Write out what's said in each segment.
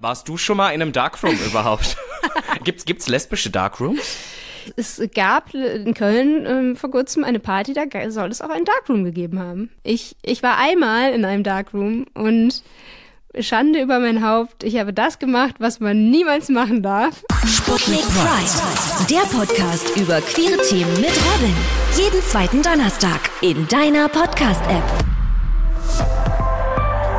Warst du schon mal in einem Darkroom überhaupt? gibt's, gibt's lesbische Darkrooms? Es gab in Köln ähm, vor kurzem eine Party, da soll es auch einen Darkroom gegeben haben. Ich, ich war einmal in einem Darkroom und Schande über mein Haupt. Ich habe das gemacht, was man niemals machen darf. Sputnik Pride, der Podcast über queere Themen mit Robin. Jeden zweiten Donnerstag in deiner Podcast-App.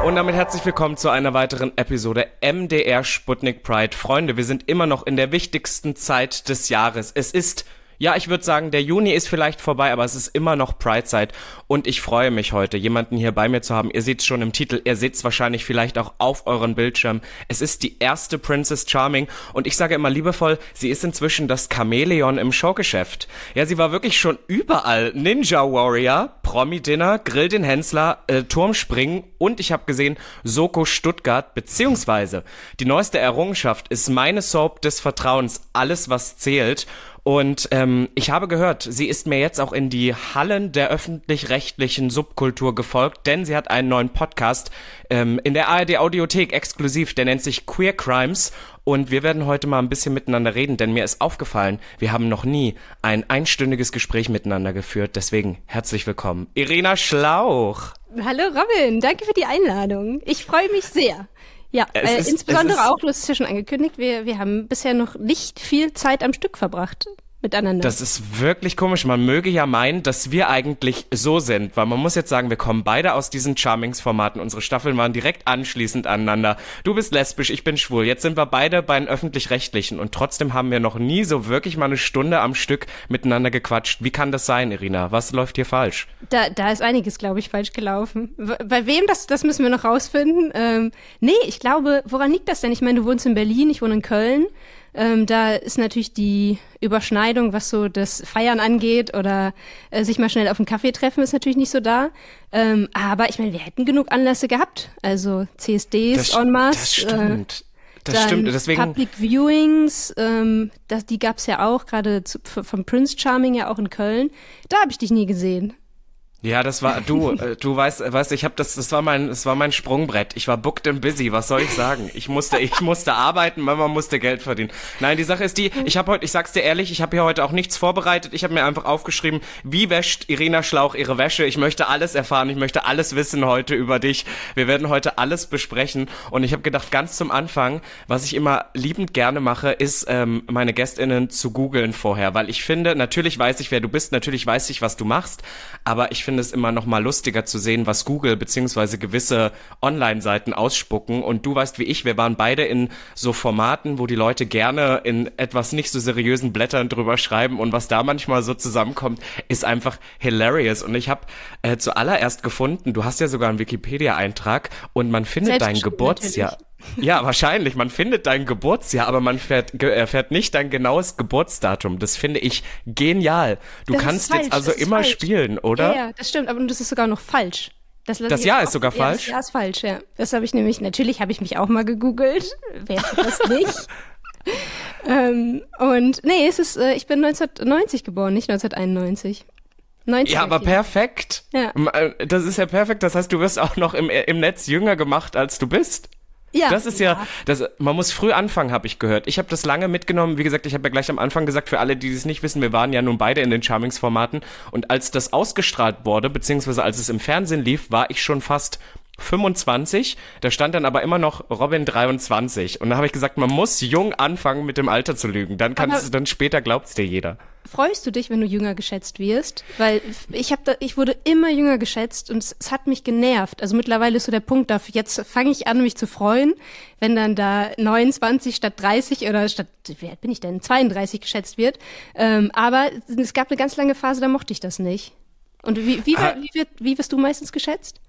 Und damit herzlich willkommen zu einer weiteren Episode MDR Sputnik Pride. Freunde, wir sind immer noch in der wichtigsten Zeit des Jahres. Es ist ja, ich würde sagen, der Juni ist vielleicht vorbei, aber es ist immer noch Pride-Zeit und ich freue mich heute, jemanden hier bei mir zu haben. Ihr seht es schon im Titel, ihr seht es wahrscheinlich vielleicht auch auf euren Bildschirm. Es ist die erste Princess Charming und ich sage immer liebevoll, sie ist inzwischen das Chamäleon im Showgeschäft. Ja, sie war wirklich schon überall. Ninja Warrior, Promi-Dinner, Grill den Hensler, äh, Turmspringen und ich habe gesehen, Soko Stuttgart, beziehungsweise die neueste Errungenschaft ist meine Soap des Vertrauens, alles was zählt. Und ähm, ich habe gehört, sie ist mir jetzt auch in die Hallen der öffentlich-rechtlichen Subkultur gefolgt, denn sie hat einen neuen Podcast ähm, in der ARD Audiothek exklusiv, der nennt sich Queer Crimes. Und wir werden heute mal ein bisschen miteinander reden, denn mir ist aufgefallen, wir haben noch nie ein einstündiges Gespräch miteinander geführt. Deswegen herzlich willkommen, Irina Schlauch. Hallo Robin, danke für die Einladung. Ich freue mich sehr. Ja, äh, ist, insbesondere auch, du hast es ja schon angekündigt, wir, wir haben bisher noch nicht viel Zeit am Stück verbracht miteinander. Das ist wirklich komisch. Man möge ja meinen, dass wir eigentlich so sind, weil man muss jetzt sagen, wir kommen beide aus diesen Charmings-Formaten. Unsere Staffeln waren direkt anschließend aneinander. Du bist lesbisch, ich bin schwul. Jetzt sind wir beide bei den öffentlich-rechtlichen und trotzdem haben wir noch nie so wirklich mal eine Stunde am Stück miteinander gequatscht. Wie kann das sein, Irina? Was läuft hier falsch? Da, da ist einiges, glaube ich, falsch gelaufen. Bei wem, das, das müssen wir noch rausfinden. Ähm, nee, ich glaube, woran liegt das denn? Ich meine, du wohnst in Berlin, ich wohne in Köln. Ähm, da ist natürlich die Überschneidung, was so das Feiern angeht oder äh, sich mal schnell auf einen Kaffee treffen, ist natürlich nicht so da. Ähm, aber ich meine, wir hätten genug Anlässe gehabt. Also CSDs das, en masse. Das stimmt. Äh, das dann stimmt, deswegen. Public Viewings, ähm, das, die gab's ja auch, gerade vom Prince Charming ja auch in Köln. Da habe ich dich nie gesehen. Ja, das war du. Äh, du weißt, weißt, ich habe das. Das war mein, das war mein Sprungbrett. Ich war booked and busy. Was soll ich sagen? Ich musste, ich musste arbeiten. Mama musste Geld verdienen. Nein, die Sache ist die. Ich habe heute, ich sag's dir ehrlich, ich habe hier heute auch nichts vorbereitet. Ich habe mir einfach aufgeschrieben, wie wäscht Irina Schlauch ihre Wäsche. Ich möchte alles erfahren. Ich möchte alles wissen heute über dich. Wir werden heute alles besprechen. Und ich habe gedacht, ganz zum Anfang, was ich immer liebend gerne mache, ist ähm, meine Gästinnen zu googeln vorher, weil ich finde, natürlich weiß ich, wer du bist. Natürlich weiß ich, was du machst. Aber ich finde finde es immer noch mal lustiger zu sehen, was Google beziehungsweise gewisse Online-Seiten ausspucken. Und du weißt wie ich, wir waren beide in so Formaten, wo die Leute gerne in etwas nicht so seriösen Blättern drüber schreiben. Und was da manchmal so zusammenkommt, ist einfach hilarious. Und ich habe äh, zuallererst gefunden, du hast ja sogar einen Wikipedia-Eintrag und man findet dein Geburtsjahr. Natürlich. Ja, wahrscheinlich. Man findet dein Geburtsjahr, aber man fährt, erfährt nicht dein genaues Geburtsdatum. Das finde ich genial. Du das kannst jetzt also immer falsch. spielen, oder? Ja, ja, das stimmt, aber das ist sogar noch falsch. Das, das Jahr ist sogar falsch? Ja, das Jahr ist falsch, ja. Das habe ich nämlich, natürlich habe ich mich auch mal gegoogelt. Wer das nicht? ähm, und nee, es ist, äh, ich bin 1990 geboren, nicht 1991. 90 ja, aber perfekt. Ja. Äh, das ist ja perfekt. Das heißt, du wirst auch noch im, im Netz jünger gemacht, als du bist. Ja. Das ist ja, das, man muss früh anfangen, habe ich gehört. Ich habe das lange mitgenommen. Wie gesagt, ich habe ja gleich am Anfang gesagt, für alle, die es nicht wissen, wir waren ja nun beide in den Charmings-Formaten. Und als das ausgestrahlt wurde, beziehungsweise als es im Fernsehen lief, war ich schon fast 25, da stand dann aber immer noch Robin 23. Und da habe ich gesagt, man muss jung anfangen, mit dem Alter zu lügen. Dann kannst du, dann später glaubt's dir jeder. Freust du dich, wenn du jünger geschätzt wirst? Weil ich habe, ich wurde immer jünger geschätzt und es, es, hat mich genervt. Also mittlerweile ist so der Punkt, da jetzt fange ich an, mich zu freuen, wenn dann da 29 statt 30 oder statt, wie alt bin ich denn, 32 geschätzt wird. Ähm, aber es gab eine ganz lange Phase, da mochte ich das nicht. Und wie, wie, ah. wie, wie, wie wirst du meistens geschätzt?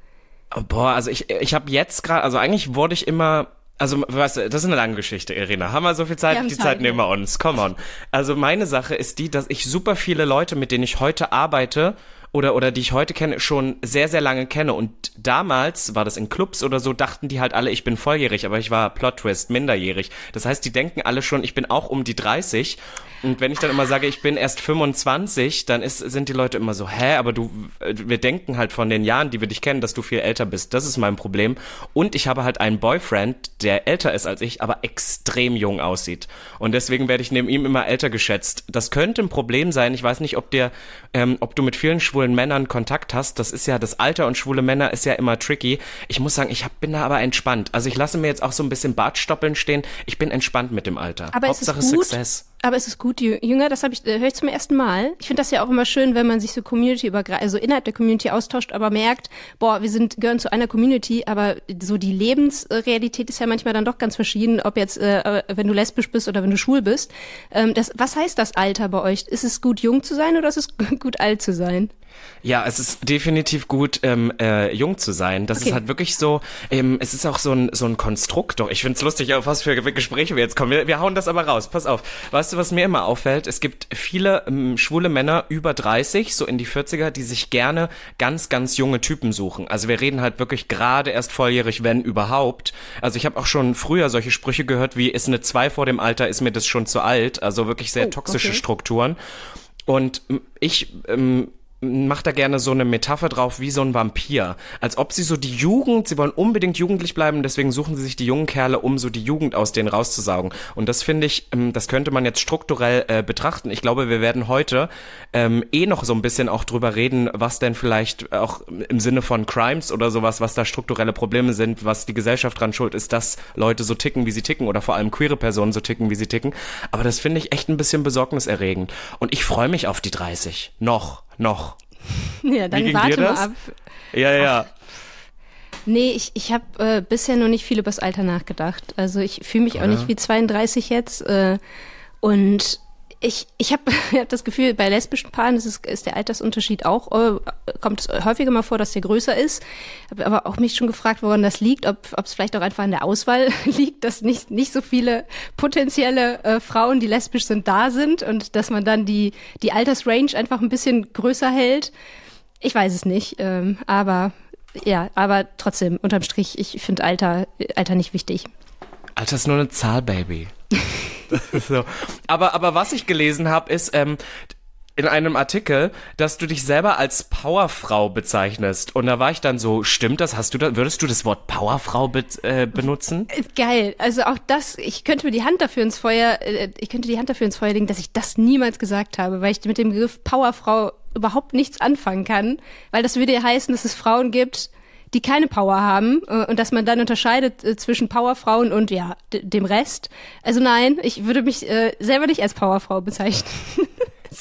Boah, also ich, ich habe jetzt gerade, also eigentlich wurde ich immer also, weißt du, das ist eine lange Geschichte, Irina. Haben wir so viel Zeit? Die Zeit, Zeit nehmen wir uns. Come on. Also, meine Sache ist die, dass ich super viele Leute, mit denen ich heute arbeite oder, oder die ich heute kenne, schon sehr, sehr lange kenne. Und damals war das in Clubs oder so, dachten die halt alle, ich bin volljährig, aber ich war Plot Twist, minderjährig. Das heißt, die denken alle schon, ich bin auch um die 30. Und wenn ich dann immer sage, ich bin erst 25, dann ist, sind die Leute immer so, hä, aber du, wir denken halt von den Jahren, die wir dich kennen, dass du viel älter bist. Das ist mein Problem. Und ich habe halt einen Boyfriend, der älter ist als ich, aber extrem jung aussieht. Und deswegen werde ich neben ihm immer älter geschätzt. Das könnte ein Problem sein. Ich weiß nicht, ob dir, ähm, ob du mit vielen schwulen Männern Kontakt hast. Das ist ja, das Alter und schwule Männer ist ja immer tricky. Ich muss sagen, ich hab, bin da aber entspannt. Also ich lasse mir jetzt auch so ein bisschen Bartstoppeln stehen. Ich bin entspannt mit dem Alter. Aber Hauptsache ist es gut? Success. Aber es ist gut, Jünger, das habe ich, äh, höre ich zum ersten Mal. Ich finde das ja auch immer schön, wenn man sich so Community übergreifend, also innerhalb der Community austauscht, aber merkt, boah, wir sind, gehören zu einer Community, aber so die Lebensrealität ist ja manchmal dann doch ganz verschieden, ob jetzt, äh, wenn du lesbisch bist oder wenn du schwul bist. Ähm, das, was heißt das Alter bei euch? Ist es gut, jung zu sein oder ist es gut, alt zu sein? Ja, es ist definitiv gut, ähm, äh, jung zu sein. Das Okay. ist halt wirklich so, ähm, es ist auch so ein, so ein Konstrukt. Doch, ich find's lustig, auf was für Gespräche wir jetzt kommen. Wir, wir hauen das aber raus. Pass auf. Weißt du, was mir immer auffällt? Es gibt viele ähm, schwule Männer über 30, so in die 40er, die sich gerne ganz, ganz junge Typen suchen. Also wir reden halt wirklich gerade erst volljährig, wenn überhaupt. Also ich habe auch schon früher solche Sprüche gehört wie, ist eine 2 vor dem Alter, ist mir das schon zu alt. Also wirklich sehr Oh, toxische okay. Strukturen. Und ähm, ich ähm, macht da gerne so eine Metapher drauf wie so ein Vampir. Als ob sie so die Jugend, sie wollen unbedingt jugendlich bleiben, deswegen suchen sie sich die jungen Kerle, um so die Jugend aus denen rauszusaugen. Und das finde ich, ähm, das könnte man jetzt strukturell äh, betrachten. Ich glaube, wir werden heute ähm, eh noch so ein bisschen auch drüber reden, was denn vielleicht auch im Sinne von Crimes oder sowas, was da strukturelle Probleme sind, was die Gesellschaft dran schuld ist, dass Leute so ticken, wie sie ticken oder vor allem queere Personen so ticken, wie sie ticken. Aber das finde ich echt ein bisschen besorgniserregend. Und ich freue mich auf die 30. Noch, noch. Ja, dann warte mal das? ab. Ja, ja. Nee, ich, ich habe äh, bisher noch nicht viel übers Alter nachgedacht. Also ich fühle mich auch Oder? nicht wie 32 jetzt. Äh, und ich, ich habe ich hab das Gefühl, bei lesbischen Paaren ist, es, ist der Altersunterschied auch, äh, kommt es häufiger mal vor, dass der größer ist. Habe aber auch mich schon gefragt, woran das liegt, ob ob es vielleicht auch einfach an der Auswahl liegt, dass nicht, nicht so viele potenzielle äh, Frauen, die lesbisch sind, da sind und dass man dann die, die Altersrange einfach ein bisschen größer hält. Ich weiß es nicht, ähm, aber ja, aber trotzdem, unterm Strich, ich finde Alter, Alter nicht wichtig. Alter, ist nur eine Zahl, Baby. so. aber, aber was ich gelesen habe, ist ähm, in einem Artikel, dass du dich selber als Powerfrau bezeichnest. Und da war ich dann so, stimmt das? Hast du da, würdest du das Wort Powerfrau be äh, benutzen? Äh, Geil, also auch das, ich könnte mir die Hand dafür ins Feuer, äh, ich könnte die Hand dafür ins Feuer legen, dass ich das niemals gesagt habe, weil ich mit dem Begriff Powerfrau überhaupt nichts anfangen kann, weil das würde ja heißen, dass es Frauen gibt, die keine Power haben äh, und dass man dann unterscheidet äh, zwischen Powerfrauen und ja, dem Rest. Also nein, ich würde mich äh, selber nicht als Powerfrau bezeichnen.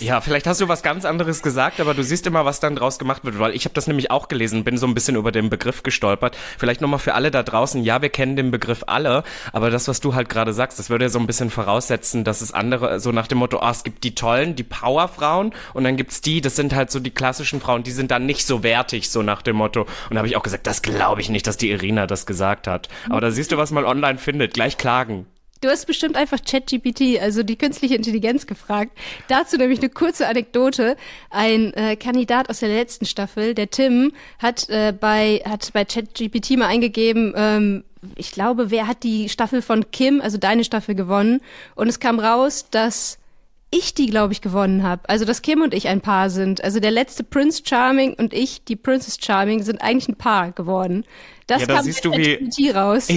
Ja, vielleicht hast du was ganz anderes gesagt, aber du siehst immer, was dann draus gemacht wird, weil ich habe das nämlich auch gelesen, bin so ein bisschen über den Begriff gestolpert. Vielleicht nochmal für alle da draußen, ja, wir kennen den Begriff alle, aber das, was du halt gerade sagst, das würde ja so ein bisschen voraussetzen, dass es andere, so nach dem Motto, ah, es gibt die tollen, die Powerfrauen und dann gibt's die, das sind halt so die klassischen Frauen, die sind dann nicht so wertig, so nach dem Motto. Und da habe ich auch gesagt, das glaube ich nicht, dass die Irina das gesagt hat. Aber da siehst du, was man online findet, gleich klagen. Du hast bestimmt einfach ChatGPT, also die künstliche Intelligenz, gefragt. Dazu nämlich eine kurze Anekdote. Ein äh, Kandidat aus der letzten Staffel, der Tim, hat äh, bei hat bei ChatGPT mal eingegeben, ähm, ich glaube, wer hat die Staffel von Kim, also deine Staffel, gewonnen? Und es kam raus, dass ich die, glaube ich, gewonnen habe. Also, dass Kim und ich ein Paar sind. Also der letzte Prince Charming und ich, die Princess Charming, sind eigentlich ein Paar geworden. Das Ja, da siehst du, wie- ChatGPT raus.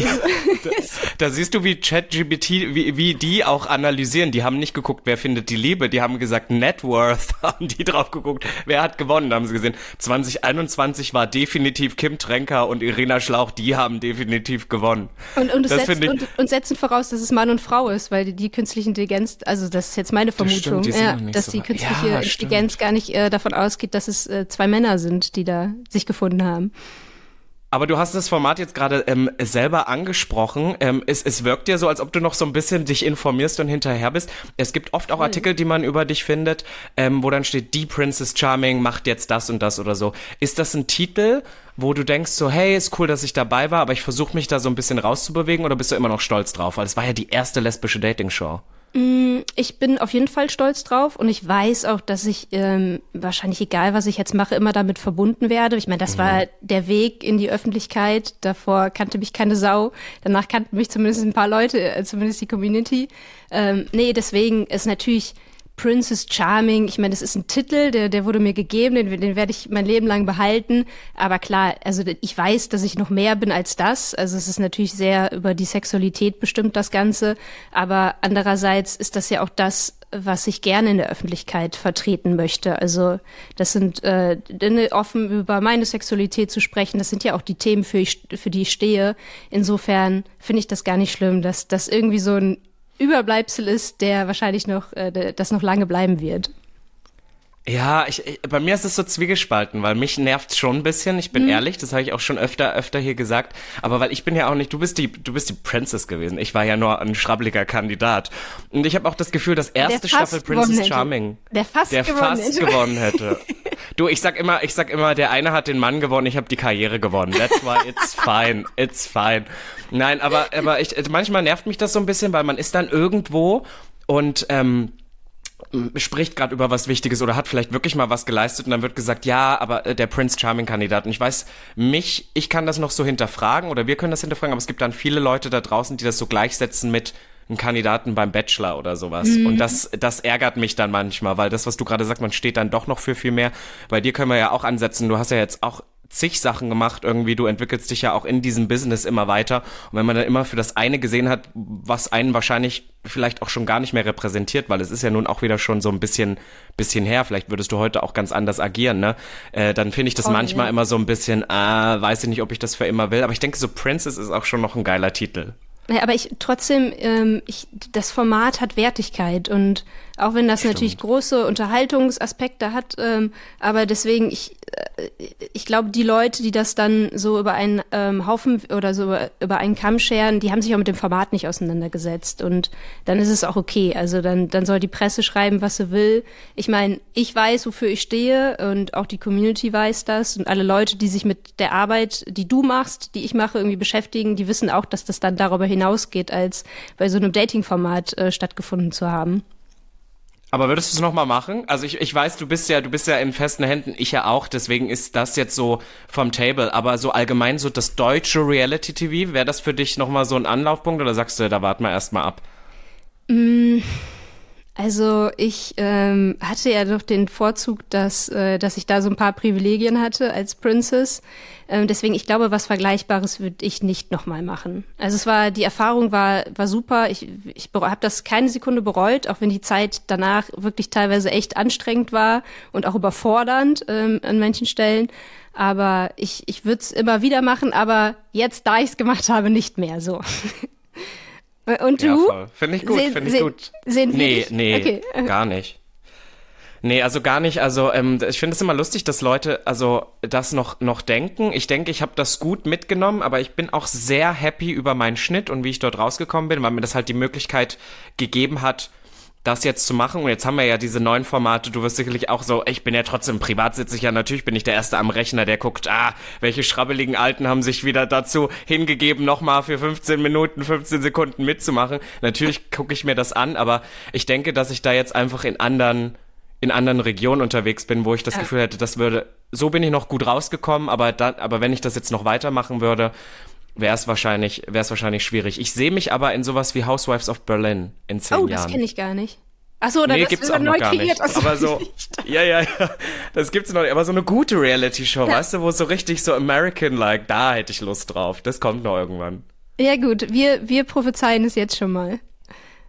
Da siehst du, wie ChatGPT, wie, wie die auch analysieren. Die haben nicht geguckt, wer findet die Liebe. Die haben gesagt, Net Worth haben die drauf geguckt. Wer hat gewonnen, da haben sie gesehen. 2021 war definitiv Kim Tränker und Irina Schlauch, die haben definitiv gewonnen. Und, und, Das setzt, ich- und, und setzen voraus, dass es Mann und Frau ist, weil die, die künstliche Intelligenz, also das ist jetzt meine Vermutung, stimmt, die ja, dass so die künstliche Ja, Intelligenz gar nicht äh, davon ausgeht, dass es äh, zwei Männer sind, die da sich gefunden haben. Aber du hast das Format jetzt gerade ähm, selber angesprochen. Ähm, es, es wirkt ja so, als ob du noch so ein bisschen dich informierst und hinterher bist. Es gibt oft auch Artikel, die man über dich findet, ähm, wo dann steht, die Princess Charming macht jetzt das und das oder so. Ist das ein Titel, wo du denkst so, hey, ist cool, dass ich dabei war, aber ich versuche mich da so ein bisschen rauszubewegen oder bist du immer noch stolz drauf? Weil es war ja die erste lesbische Dating-Show. Ich bin auf jeden Fall stolz drauf und ich weiß auch, dass ich ähm, wahrscheinlich egal, was ich jetzt mache, immer damit verbunden werde. Ich meine, das mhm. war der Weg in die Öffentlichkeit. Davor kannte mich keine Sau. Danach kannten mich zumindest ein paar Leute, äh, zumindest die Community. Ähm, nee, deswegen ist natürlich Princess Charming, ich meine, das ist ein Titel, der, der wurde mir gegeben, den, den werde ich mein Leben lang behalten. Aber klar, also ich weiß, dass ich noch mehr bin als das. Also es ist natürlich sehr über die Sexualität bestimmt, das Ganze. Aber andererseits ist das ja auch das, was ich gerne in der Öffentlichkeit vertreten möchte. Also das sind äh, offen über meine Sexualität zu sprechen, das sind ja auch die Themen, für, ich, für die ich stehe. Insofern finde ich das gar nicht schlimm, dass das irgendwie so ein Überbleibsel ist, der wahrscheinlich noch, äh, das noch lange bleiben wird. Ja, ich, ich, bei mir ist es so zwiegespalten, weil mich nervt's schon ein bisschen. Ich bin mhm. ehrlich, das habe ich auch schon öfter, öfter hier gesagt. Aber weil ich bin ja auch nicht, du bist die, du bist die Princess gewesen. Ich war ja nur ein schrabbeliger Kandidat. Und ich habe auch das Gefühl, dass erste Staffel Princess Charming, der fast, der gewonnen, fast hätte. gewonnen hätte. Du, ich sag immer, ich sag immer, der eine hat den Mann gewonnen, ich habe die Karriere gewonnen. That's why it's fine, it's fine. Nein, aber, aber ich, manchmal nervt mich das so ein bisschen, weil man ist dann irgendwo und ähm, spricht gerade über was Wichtiges oder hat vielleicht wirklich mal was geleistet und dann wird gesagt, ja, aber äh, der Prince Charming Kandidat. Und ich weiß, mich, ich kann das noch so hinterfragen oder wir können das hinterfragen, aber es gibt dann viele Leute da draußen, die das so gleichsetzen mit einem Kandidaten beim Bachelor oder sowas. Mhm. Und das, das ärgert mich dann manchmal, weil das, was du gerade sagst, man steht dann doch noch für viel mehr. Bei dir können wir ja auch ansetzen. Du hast ja jetzt auch zig Sachen gemacht irgendwie. Du entwickelst dich ja auch in diesem Business immer weiter. Und wenn man dann immer für das eine gesehen hat, was einen wahrscheinlich vielleicht auch schon gar nicht mehr repräsentiert, weil es ist ja nun auch wieder schon so ein bisschen, bisschen her. Vielleicht würdest du heute auch ganz anders agieren, ne? Äh, dann finde ich das oh, manchmal ja. immer so ein bisschen, ah, weiß ich nicht, ob ich das für immer will. Aber ich denke, so Princess ist auch schon noch ein geiler Titel. Ja, aber ich trotzdem, ähm, ich, das Format hat Wertigkeit und auch wenn das Stimmt. natürlich große Unterhaltungsaspekte hat, ähm, aber deswegen, ich, ich glaube, die Leute, die das dann so über einen ähm, Haufen oder so über, über einen Kamm scheren, die haben sich auch mit dem Format nicht auseinandergesetzt und dann ist es auch okay. Also dann, dann soll die Presse schreiben, was sie will. Ich meine, ich weiß, wofür ich stehe und auch die Community weiß das und alle Leute, die sich mit der Arbeit, die du machst, die ich mache, irgendwie beschäftigen, die wissen auch, dass das dann darüber hinausgeht, als bei so einem Dating-Format äh, stattgefunden zu haben. Aber würdest du es nochmal machen? Also ich, ich weiß, du bist ja, du bist ja in festen Händen, ich ja auch, deswegen ist das jetzt so vom Table. Aber so allgemein so das deutsche Reality TV, wäre das für dich nochmal so ein Anlaufpunkt oder sagst du, da warten wir erstmal ab? Mm, also ich ähm, hatte ja doch den Vorzug, dass, äh, dass ich da so ein paar Privilegien hatte als Princess. Ähm, deswegen, ich glaube, was Vergleichbares würde ich nicht nochmal machen. Also es war, die Erfahrung war, war super. Ich, ich habe das keine Sekunde bereut, auch wenn die Zeit danach wirklich teilweise echt anstrengend war und auch überfordernd ähm, an manchen Stellen. Aber ich, ich würde es immer wieder machen, aber jetzt, da ich es gemacht habe, nicht mehr so. Und du? Ja, Finde ich gut, finde ich gut. Sehen nee, nee, okay. gar nicht. Nee, also gar nicht. Also ähm, ich finde es immer lustig, dass Leute also das noch noch denken. Ich denke, ich habe das gut mitgenommen, aber ich bin auch sehr happy über meinen Schnitt und wie ich dort rausgekommen bin, weil mir das halt die Möglichkeit gegeben hat, das jetzt zu machen. Und jetzt haben wir ja diese neuen Formate. Du wirst sicherlich auch so, ich bin ja trotzdem privat sitze ich ja natürlich, bin ich der Erste am Rechner, der guckt, ah, welche schrabbeligen Alten haben sich wieder dazu hingegeben, nochmal für 15 Minuten, 15 Sekunden mitzumachen. Natürlich gucke ich mir das an, aber ich denke, dass ich da jetzt einfach in anderen in anderen Regionen unterwegs bin, wo ich das. Gefühl hätte, das würde, so bin ich noch gut rausgekommen, aber da, aber wenn ich das jetzt noch weitermachen würde, wäre es wahrscheinlich, wäre es wahrscheinlich schwierig. Ich sehe mich aber in sowas wie Housewives of Berlin in zehn oh, Jahren. Oh, das kenne ich gar nicht. Achso, dann nee, gibt's auch noch gar nicht. Also aber so, ja, ja, ja, das gibt's noch nicht. Aber so eine gute Reality-Show, ja. weißt du, wo es so richtig so American-like, da hätte ich Lust drauf. Das kommt noch irgendwann. Ja gut, wir, wir prophezeien es jetzt schon mal.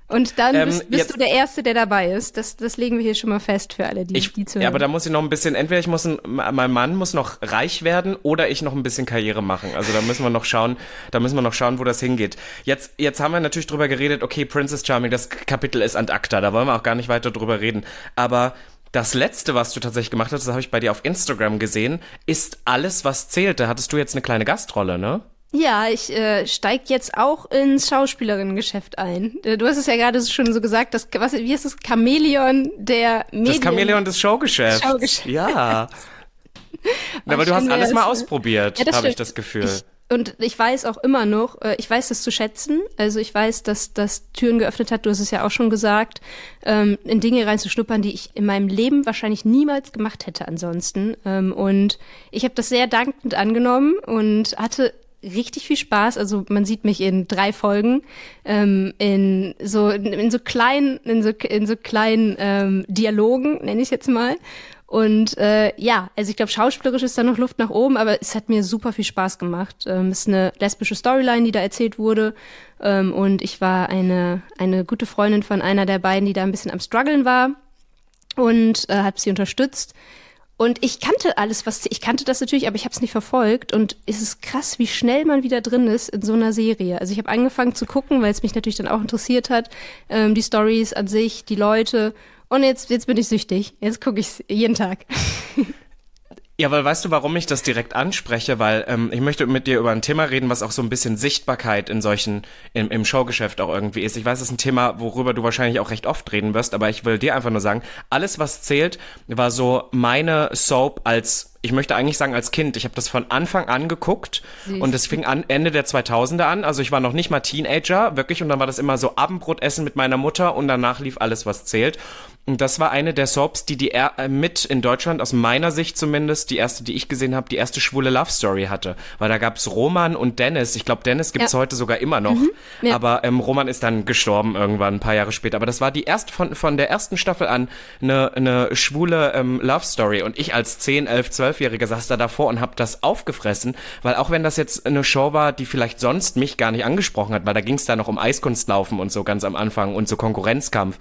Und dann ähm, bist, bist jetzt, du der Erste, der dabei ist. Das, das legen wir hier schon mal fest für alle, die, ich, die zu Ja, aber da muss ich noch ein bisschen, entweder ich muss, ein, mein Mann muss noch reich werden oder ich noch ein bisschen Karriere machen. Also da müssen wir noch schauen, da müssen wir noch schauen, wo das hingeht. Jetzt, jetzt haben wir natürlich drüber geredet, okay, Princess Charming, das Kapitel ist an acta, da wollen wir auch gar nicht weiter drüber reden. Aber das letzte, was du tatsächlich gemacht hast, das habe ich bei dir auf Instagram gesehen, ist alles, was zählt. Da hattest du jetzt eine kleine Gastrolle, ne? Ja, ich äh, steig jetzt auch ins Schauspielerinnengeschäft ein. Äh, du hast es ja gerade schon so gesagt, das, was, wie ist das? Chamäleon der Medien. Das Chamäleon des Showgeschäfts. Showgeschäft. Ja. Na, aber du hast alles mal ausprobiert, ja, habe ich das Gefühl. Ich, und ich weiß auch immer noch, äh, ich weiß das zu schätzen. Also ich weiß, dass das Türen geöffnet hat, du hast es ja auch schon gesagt, ähm, in Dinge reinzuschnuppern, die ich in meinem Leben wahrscheinlich niemals gemacht hätte ansonsten. Ähm, und ich habe das sehr dankend angenommen und hatte richtig viel Spaß. Also man sieht mich in drei Folgen ähm, in so in, so kleinen in so in so kleinen ähm, Dialogen nenne ich jetzt mal und äh, ja, also ich glaube, schauspielerisch ist da noch Luft nach oben, aber es hat mir super viel Spaß gemacht. Ähm, es ist eine lesbische Storyline, die da erzählt wurde. Ähm, und ich war eine, eine gute Freundin von einer der beiden, die da ein bisschen am struggeln war und äh, hat sie unterstützt. Und ich kannte alles, was ich kannte das natürlich, aber ich habe es nicht verfolgt. Und es ist krass, wie schnell man wieder drin ist in so einer Serie. Also ich habe angefangen zu gucken, weil es mich natürlich dann auch interessiert hat, ähm, die Stories an sich, die Leute. Und jetzt, jetzt bin ich süchtig. Jetzt gucke ich jeden Tag. Ja, weil weißt du, warum ich das direkt anspreche? Weil ähm, ich möchte mit dir über ein Thema reden, was auch so ein bisschen Sichtbarkeit in solchen, im, im Showgeschäft auch irgendwie ist. Ich weiß, es ist ein Thema, worüber du wahrscheinlich auch recht oft reden wirst, aber ich will dir einfach nur sagen, alles, was zählt, war so meine Soap als ich möchte eigentlich sagen als Kind. Ich habe das von Anfang an geguckt Süß. und es fing an Ende der 2000er an. Also ich war noch nicht mal Teenager, wirklich. Und dann war das immer so Abendbrotessen mit meiner Mutter und danach lief alles, was zählt. Und das war eine der Soaps, die die er äh, mit in Deutschland, aus meiner Sicht zumindest, die erste, die ich gesehen habe, die erste schwule Love Story hatte. Weil da gab's Roman und Dennis. Ich glaube, Dennis gibt's ja. heute sogar immer noch. Mhm, ja. Aber ähm, Roman ist dann gestorben irgendwann, ein paar Jahre später. Aber das war die erste von, von der ersten Staffel an eine, eine schwule ähm, Love Story. Und ich als 10, 11, 12-Jähriger saß da davor und habe das aufgefressen. Weil auch wenn das jetzt eine Show war, die vielleicht sonst mich gar nicht angesprochen hat, weil da ging's da noch um Eiskunstlaufen und so ganz am Anfang und so Konkurrenzkampf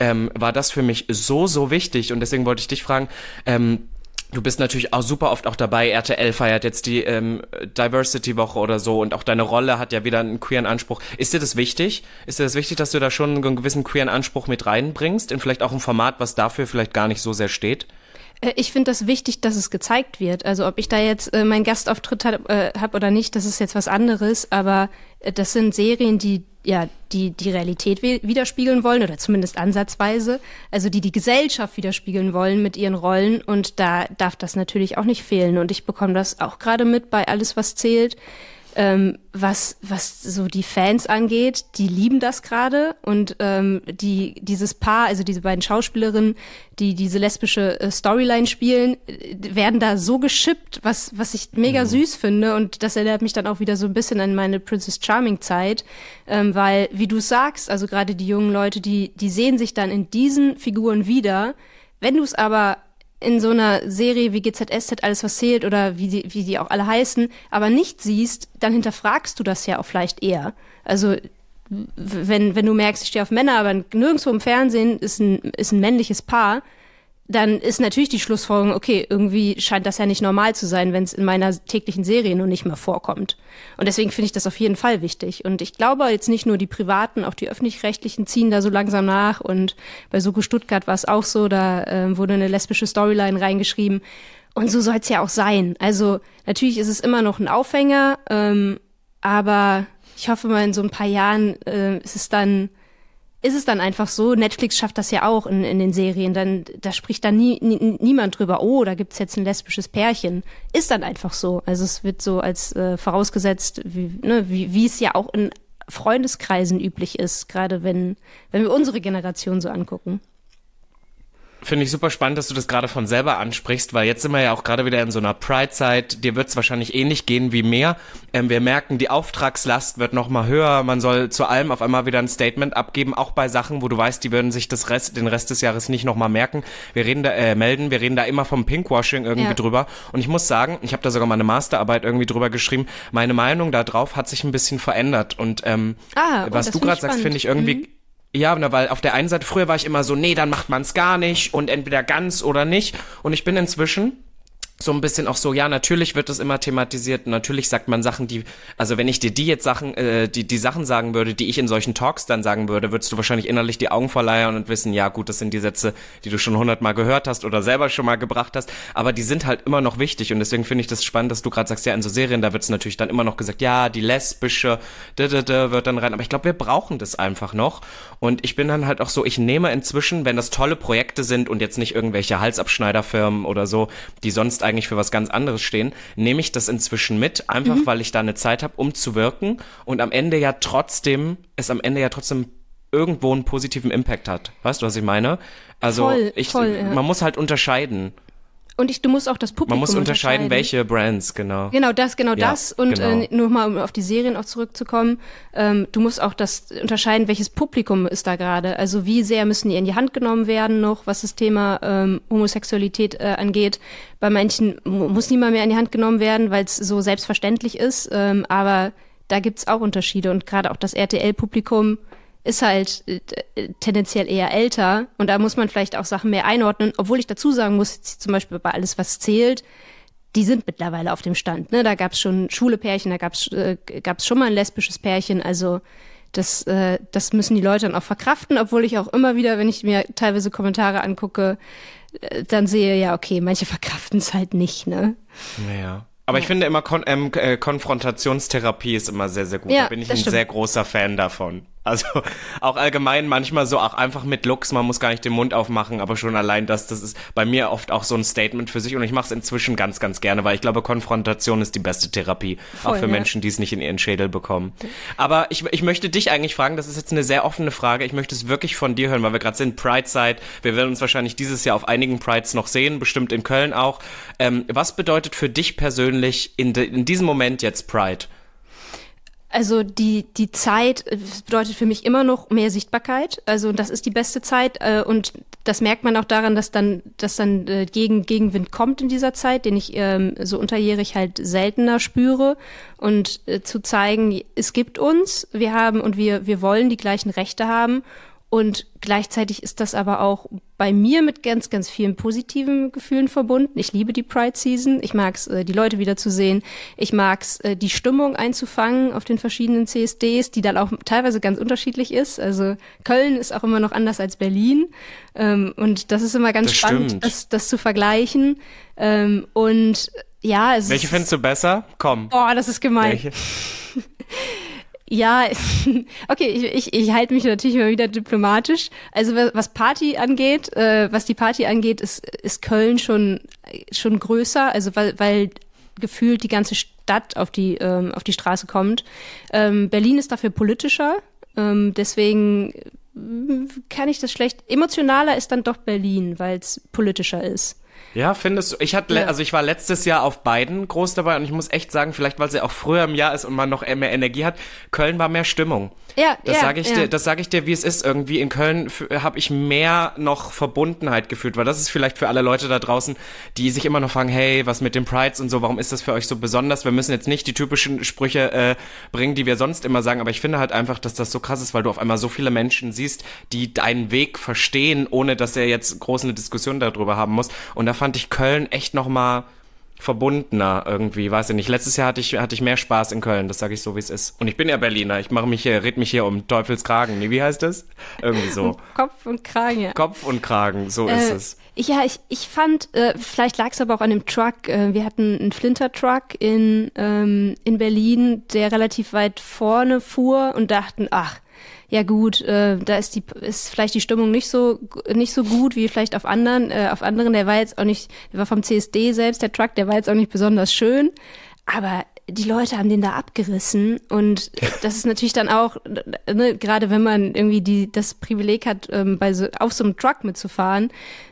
ähm, war das für mich so, so wichtig. Und deswegen wollte ich dich fragen, ähm, Du bist natürlich auch super oft auch dabei. RTL feiert jetzt die ähm, Diversity-Woche oder so und auch deine Rolle hat ja wieder einen queeren Anspruch. Ist dir das wichtig? Ist dir das wichtig, dass du da schon einen gewissen queeren Anspruch mit reinbringst? In vielleicht auch ein Format, was dafür vielleicht gar nicht so sehr steht? Äh, ich finde das wichtig, dass es gezeigt wird. Also ob ich da jetzt äh, meinen Gastauftritt habe äh, hab oder nicht, das ist jetzt was anderes. Aber äh, das sind Serien, die ja die die Realität widerspiegeln wollen oder zumindest ansatzweise. Also die die Gesellschaft widerspiegeln wollen mit ihren Rollen. Und da darf das natürlich auch nicht fehlen. Und ich bekomme das auch gerade mit bei alles, was zählt ähm, was, was so die Fans angeht, die lieben das gerade und ähm, die, dieses Paar, also diese beiden Schauspielerinnen, die diese lesbische äh, Storyline spielen, äh, werden da so geschippt, was, was ich mega mhm. süß finde und das erinnert mich dann auch wieder so ein bisschen an meine Princess Charming Zeit, ähm, weil, wie du sagst, also gerade die jungen Leute, die, die sehen sich dann in diesen Figuren wieder, wenn du es aber in so einer Serie wie GZSZ alles was zählt oder wie die, wie die auch alle heißen, aber nicht siehst, dann hinterfragst du das ja auch vielleicht eher. Also wenn, wenn du merkst, ich stehe auf Männer, aber nirgendwo im Fernsehen ist ein, ist ein männliches Paar, dann ist natürlich die Schlussfolgerung, okay, irgendwie scheint das ja nicht normal zu sein, wenn es in meiner täglichen Serie nur nicht mehr vorkommt. Und deswegen finde ich das auf jeden Fall wichtig. Und ich glaube jetzt nicht nur die privaten, auch die öffentlich-rechtlichen ziehen da so langsam nach. Und bei Soko Stuttgart war es auch so, da äh, wurde eine lesbische Storyline reingeschrieben. Und so soll es ja auch sein. Also natürlich ist es immer noch ein Aufhänger, ähm, aber ich hoffe mal in so ein paar Jahren äh, ist es dann ist es dann einfach so, Netflix schafft das ja auch in, in den Serien, dann da spricht dann nie, nie, niemand drüber, oh, da gibt's jetzt ein lesbisches Pärchen. Ist dann einfach so. Also es wird so als äh, vorausgesetzt, wie, ne, wie, wie es ja auch in Freundeskreisen üblich ist, gerade wenn, wenn wir unsere Generation so angucken. Finde ich super spannend, dass du das gerade von selber ansprichst, weil jetzt sind wir ja auch gerade wieder in so einer Pride-Zeit. Dir wird es wahrscheinlich ähnlich gehen wie mir. Ähm, wir merken, die Auftragslast wird noch mal höher. Man soll zu allem auf einmal wieder ein Statement abgeben, auch bei Sachen, wo du weißt, die würden sich das Rest, den Rest des Jahres nicht noch mal merken. Wir reden da, äh, melden, wir reden da immer vom Pinkwashing irgendwie ja. drüber. Und ich muss sagen, ich habe da sogar mal eine Masterarbeit irgendwie drüber geschrieben. Meine Meinung da drauf hat sich ein bisschen verändert. Und ähm, ah, oh, was du gerade sagst, finde ich irgendwie. Mhm ja, na, weil auf der einen Seite, früher war ich immer so, nee, dann macht man's gar nicht und entweder ganz oder nicht. Und ich bin inzwischen so ein bisschen auch so, ja, natürlich wird das immer thematisiert, natürlich sagt man Sachen, die, also wenn ich dir die jetzt Sachen, äh, die, die Sachen sagen würde, die ich in solchen Talks dann sagen würde, würdest du wahrscheinlich innerlich die Augen verleiern und wissen, ja gut, das sind die Sätze, die du schon hundertmal gehört hast oder selber schon mal gebracht hast, aber die sind halt immer noch wichtig. Und deswegen finde ich das spannend, dass du gerade sagst, ja, in so Serien, da wird es natürlich dann immer noch gesagt, ja, die lesbische, da, da, da, wird dann rein, aber ich glaube, wir brauchen das einfach noch. Und ich bin dann halt auch so, ich nehme inzwischen, wenn das tolle Projekte sind und jetzt nicht irgendwelche Halsabschneiderfirmen oder so, die sonst eigentlich für was ganz anderes stehen, nehme ich das inzwischen mit, einfach mhm. weil ich da eine Zeit habe, um zu wirken und am Ende ja trotzdem, es am Ende ja trotzdem irgendwo einen positiven Impact hat. Weißt du, was ich meine? Also voll, ich, voll, ja. man muss halt unterscheiden. Und ich, du musst auch das Publikum Man muss unterscheiden, unterscheiden. welche Brands, genau. Genau das, genau ja, das. Und genau. Äh, nur mal, um auf die Serien auch zurückzukommen, ähm, du musst auch das unterscheiden, welches Publikum ist da gerade. Also wie sehr müssen die in die Hand genommen werden noch, was das Thema ähm, Homosexualität äh, angeht. Bei manchen muss niemand mehr in die Hand genommen werden, weil es so selbstverständlich ist. Ähm, aber da gibt's auch Unterschiede. Und gerade auch das RTL-Publikum ist halt äh, tendenziell eher älter und da muss man vielleicht auch Sachen mehr einordnen, obwohl ich dazu sagen muss, zum Beispiel bei alles, was zählt, die sind mittlerweile auf dem Stand. Ne? Da gab es schon schwule Pärchen, da gab es äh, gab's schon mal ein lesbisches Pärchen, also das, äh, das müssen die Leute dann auch verkraften, obwohl ich auch immer wieder, wenn ich mir teilweise Kommentare angucke, äh, dann sehe, ja, okay, manche verkraften es halt nicht, ne? Naja. Aber ich finde immer, Kon ähm, äh, Konfrontationstherapie ist immer sehr, sehr gut. Ja, da bin ich ein stimmt. sehr großer Fan davon. Also auch allgemein manchmal so auch einfach mit Looks, man muss gar nicht den Mund aufmachen, aber schon allein das, das ist bei mir oft auch so ein Statement für sich und ich mache es inzwischen ganz, ganz gerne, weil ich glaube, Konfrontation ist die beste Therapie, Voll, auch für ja. Menschen, die es nicht in ihren Schädel bekommen. Aber ich, ich möchte dich eigentlich fragen, das ist jetzt eine sehr offene Frage, ich möchte es wirklich von dir hören, weil wir gerade sind, Pride-Side, wir werden uns wahrscheinlich dieses Jahr auf einigen Prides noch sehen, bestimmt in Köln auch. Ähm, was bedeutet für dich persönlich in, de, in diesem Moment jetzt Pride? Also die, die Zeit bedeutet für mich immer noch mehr Sichtbarkeit. Also das ist die beste Zeit äh, und das merkt man auch daran, dass dann, dass dann äh, gegen, Gegenwind kommt in dieser Zeit, den ich ähm, so unterjährig halt seltener spüre. Und äh, zu zeigen, es gibt uns, wir haben und wir, wir wollen die gleichen Rechte haben und gleichzeitig ist das aber auch bei mir mit ganz, ganz vielen positiven Gefühlen verbunden. Ich liebe die Pride Season. Ich mag es, äh, die Leute wiederzusehen. Ich mag es, äh, die Stimmung einzufangen auf den verschiedenen CSDs, die dann auch teilweise ganz unterschiedlich ist. Also Köln ist auch immer noch anders als Berlin. Ähm, und das ist immer ganz das spannend, das, das, zu vergleichen. Ähm, und ja, es Welche findest du besser? Komm. Oh, das ist gemein. Welche? Ja, okay, ich, ich, ich halte mich natürlich immer wieder diplomatisch. Also was Party angeht, äh, was die Party angeht, ist, ist Köln schon, schon größer, also weil, weil gefühlt die ganze Stadt auf die, ähm, auf die Straße kommt. Ähm, Berlin ist dafür politischer, ähm, deswegen kann ich das schlecht. Emotionaler ist dann doch Berlin, weil es politischer ist. Ja, findest du? Ich hatte, ja. also ich war letztes Jahr auf beiden groß dabei und ich muss echt sagen, vielleicht weil sie auch früher im Jahr ist und man noch mehr Energie hat, Köln war mehr Stimmung. Ja, das ja, sage ich ja. dir, das sage ich dir, wie es ist. Irgendwie in Köln habe ich mehr noch Verbundenheit gefühlt, weil das ist vielleicht für alle Leute da draußen, die sich immer noch fragen, hey, was mit den Prides und so, warum ist das für euch so besonders? Wir müssen jetzt nicht die typischen Sprüche äh, bringen, die wir sonst immer sagen, aber ich finde halt einfach, dass das so krass ist, weil du auf einmal so viele Menschen siehst, die deinen Weg verstehen, ohne dass er jetzt groß eine Diskussion darüber haben muss. Und da fand ich Köln echt noch mal verbundener irgendwie, weiß ich nicht. Letztes Jahr hatte ich, hatte ich mehr Spaß in Köln, das sage ich so, wie es ist. Und ich bin ja Berliner, ich mache mich hier, red mich hier um Teufelskragen. Nee, wie heißt das? Irgendwie so. Kopf und Kragen, ja. Kopf und Kragen, so äh, ist es. Ja, ich, ich fand, äh, vielleicht lag es aber auch an dem Truck. Äh, wir hatten einen Flinter-Truck in, ähm, in Berlin, der relativ weit vorne fuhr und dachten, ach, ja gut, äh, da ist die ist vielleicht die Stimmung nicht so nicht so gut wie vielleicht auf anderen äh, auf anderen. Der war jetzt auch nicht, der war vom CSD selbst der Truck, der war jetzt auch nicht besonders schön, aber die Leute haben den da abgerissen und das ist natürlich dann auch, ne, gerade wenn man irgendwie die das Privileg hat, ähm, bei so, auf so einem Truck mitzufahren,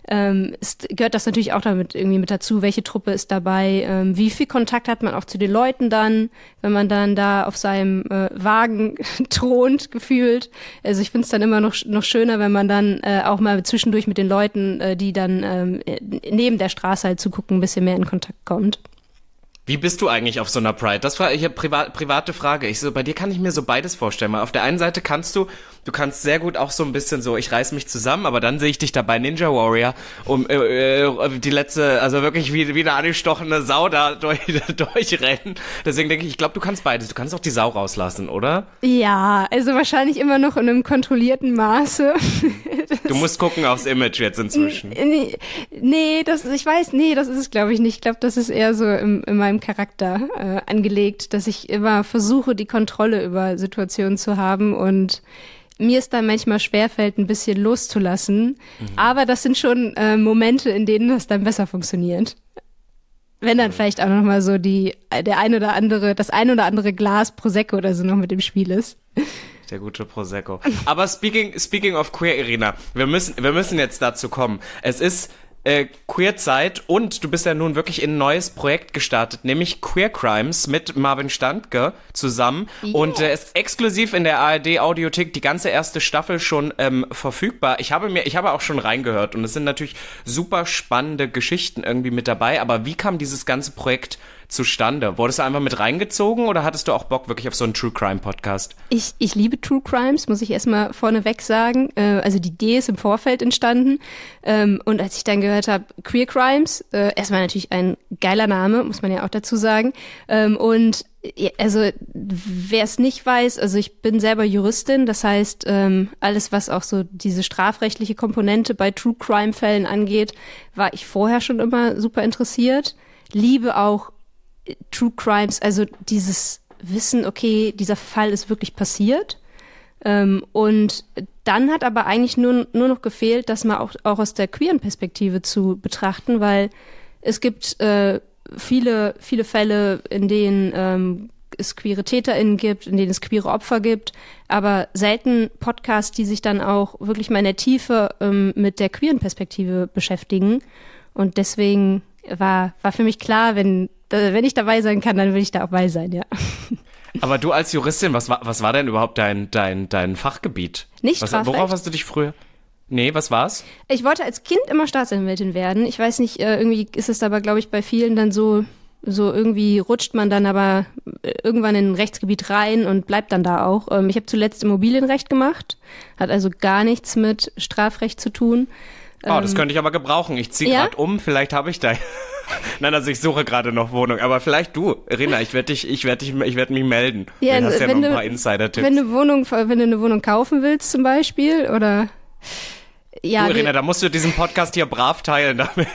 ähm, ist, gehört das natürlich auch damit irgendwie mit dazu, welche Truppe ist dabei, ähm, wie viel Kontakt hat man auch zu den Leuten dann, wenn man dann da auf seinem äh, Wagen thront, gefühlt. Also ich finde es dann immer noch, noch schöner, wenn man dann äh, auch mal zwischendurch mit den Leuten, äh, die dann ähm, neben der Straße halt zugucken, ein bisschen mehr in Kontakt kommt. Wie bist du eigentlich auf so einer Pride? Das war habe privat, private Frage. Ich so, bei dir kann ich mir so beides vorstellen. Mal auf der einen Seite kannst du, du kannst sehr gut auch so ein bisschen so, ich reiß mich zusammen, aber dann sehe ich dich dabei Ninja Warrior um äh, äh, die letzte, also wirklich wie, wie eine angestochene Sau da durch, durchrennen. Deswegen denke ich, ich glaube, du kannst beides. Du kannst auch die Sau rauslassen, oder? Ja, also wahrscheinlich immer noch in einem kontrollierten Maße. du musst gucken aufs Image jetzt inzwischen. Nee, nee das, ich weiß, nee, das ist es glaube ich nicht. Ich glaube, das ist eher so im, in meinem meinem Charakter äh, angelegt, dass ich immer versuche, die Kontrolle über Situationen zu haben und mir ist dann manchmal schwerfällt, ein bisschen loszulassen. Mhm. Aber das sind schon äh, Momente, in denen das dann besser funktioniert. Wenn dann vielleicht auch noch mal so die der ein oder andere das ein oder andere Glas Prosecco oder so noch mit im Spiel ist. Der gute Prosecco. Aber speaking speaking of queer Irina, wir müssen wir müssen jetzt dazu kommen. Es ist äh, Queerzeit und du bist ja nun wirklich in ein neues Projekt gestartet, nämlich Queer Crimes mit Marvin Standke zusammen yes. und äh, ist exklusiv in der ARD Audiothek die ganze erste Staffel schon ähm, verfügbar. Ich habe mir, ich habe auch schon reingehört und es sind natürlich super spannende Geschichten irgendwie mit dabei. Aber wie kam dieses ganze Projekt zustande? Wurdest du einfach mit reingezogen oder hattest du auch Bock wirklich auf so einen True Crime Podcast? Ich, ich liebe True Crimes, muss ich erstmal vorneweg sagen. Äh, also die Idee ist im Vorfeld entstanden. Ähm, und als ich dann gehört habe, Queer Crimes, äh, erstmal natürlich ein geiler Name, muss man ja auch dazu sagen. Ähm, und also wer es nicht weiß, also ich bin selber Juristin, das heißt ähm, alles, was auch so diese strafrechtliche Komponente bei True Crime Fällen angeht, war ich vorher schon immer super interessiert. Liebe auch True Crimes, also dieses Wissen, okay, dieser Fall ist wirklich passiert. Ähm, und dann hat aber eigentlich nur, nur noch gefehlt, das mal auch, auch aus der queeren Perspektive zu betrachten, weil es gibt äh, viele, viele Fälle, in denen ähm, es queere TäterInnen gibt, in denen es queere Opfer gibt, aber selten Podcasts, die sich dann auch wirklich mal in der Tiefe ähm, mit der queeren Perspektive beschäftigen. Und deswegen war, war für mich klar, wenn wenn ich dabei sein kann, dann will ich da auch bei sein, ja. Aber du als Juristin, was war, was war denn überhaupt dein, dein, dein Fachgebiet? Nicht was, Worauf hast du dich früher? Nee, was war's? Ich wollte als Kind immer Staatsanwältin werden. Ich weiß nicht, äh, irgendwie ist es aber, glaube ich, bei vielen dann so, so irgendwie rutscht man dann aber äh, irgendwann in ein Rechtsgebiet rein und bleibt dann da auch. Ähm, ich habe zuletzt Immobilienrecht gemacht, hat also gar nichts mit Strafrecht zu tun. Oh, das ähm, könnte ich aber gebrauchen. Ich ziehe gerade ja? um, vielleicht habe ich da. Nein, also ich suche gerade noch Wohnung, aber vielleicht du, Rina, ich werde dich, ich werde dich, ich werde mich melden. Ja, du hast ja noch ein paar Insider-Tipps. Wenn du Wohnung, wenn du eine Wohnung kaufen willst zum Beispiel oder ja, du, Irina, da musst du diesen Podcast hier brav teilen, damit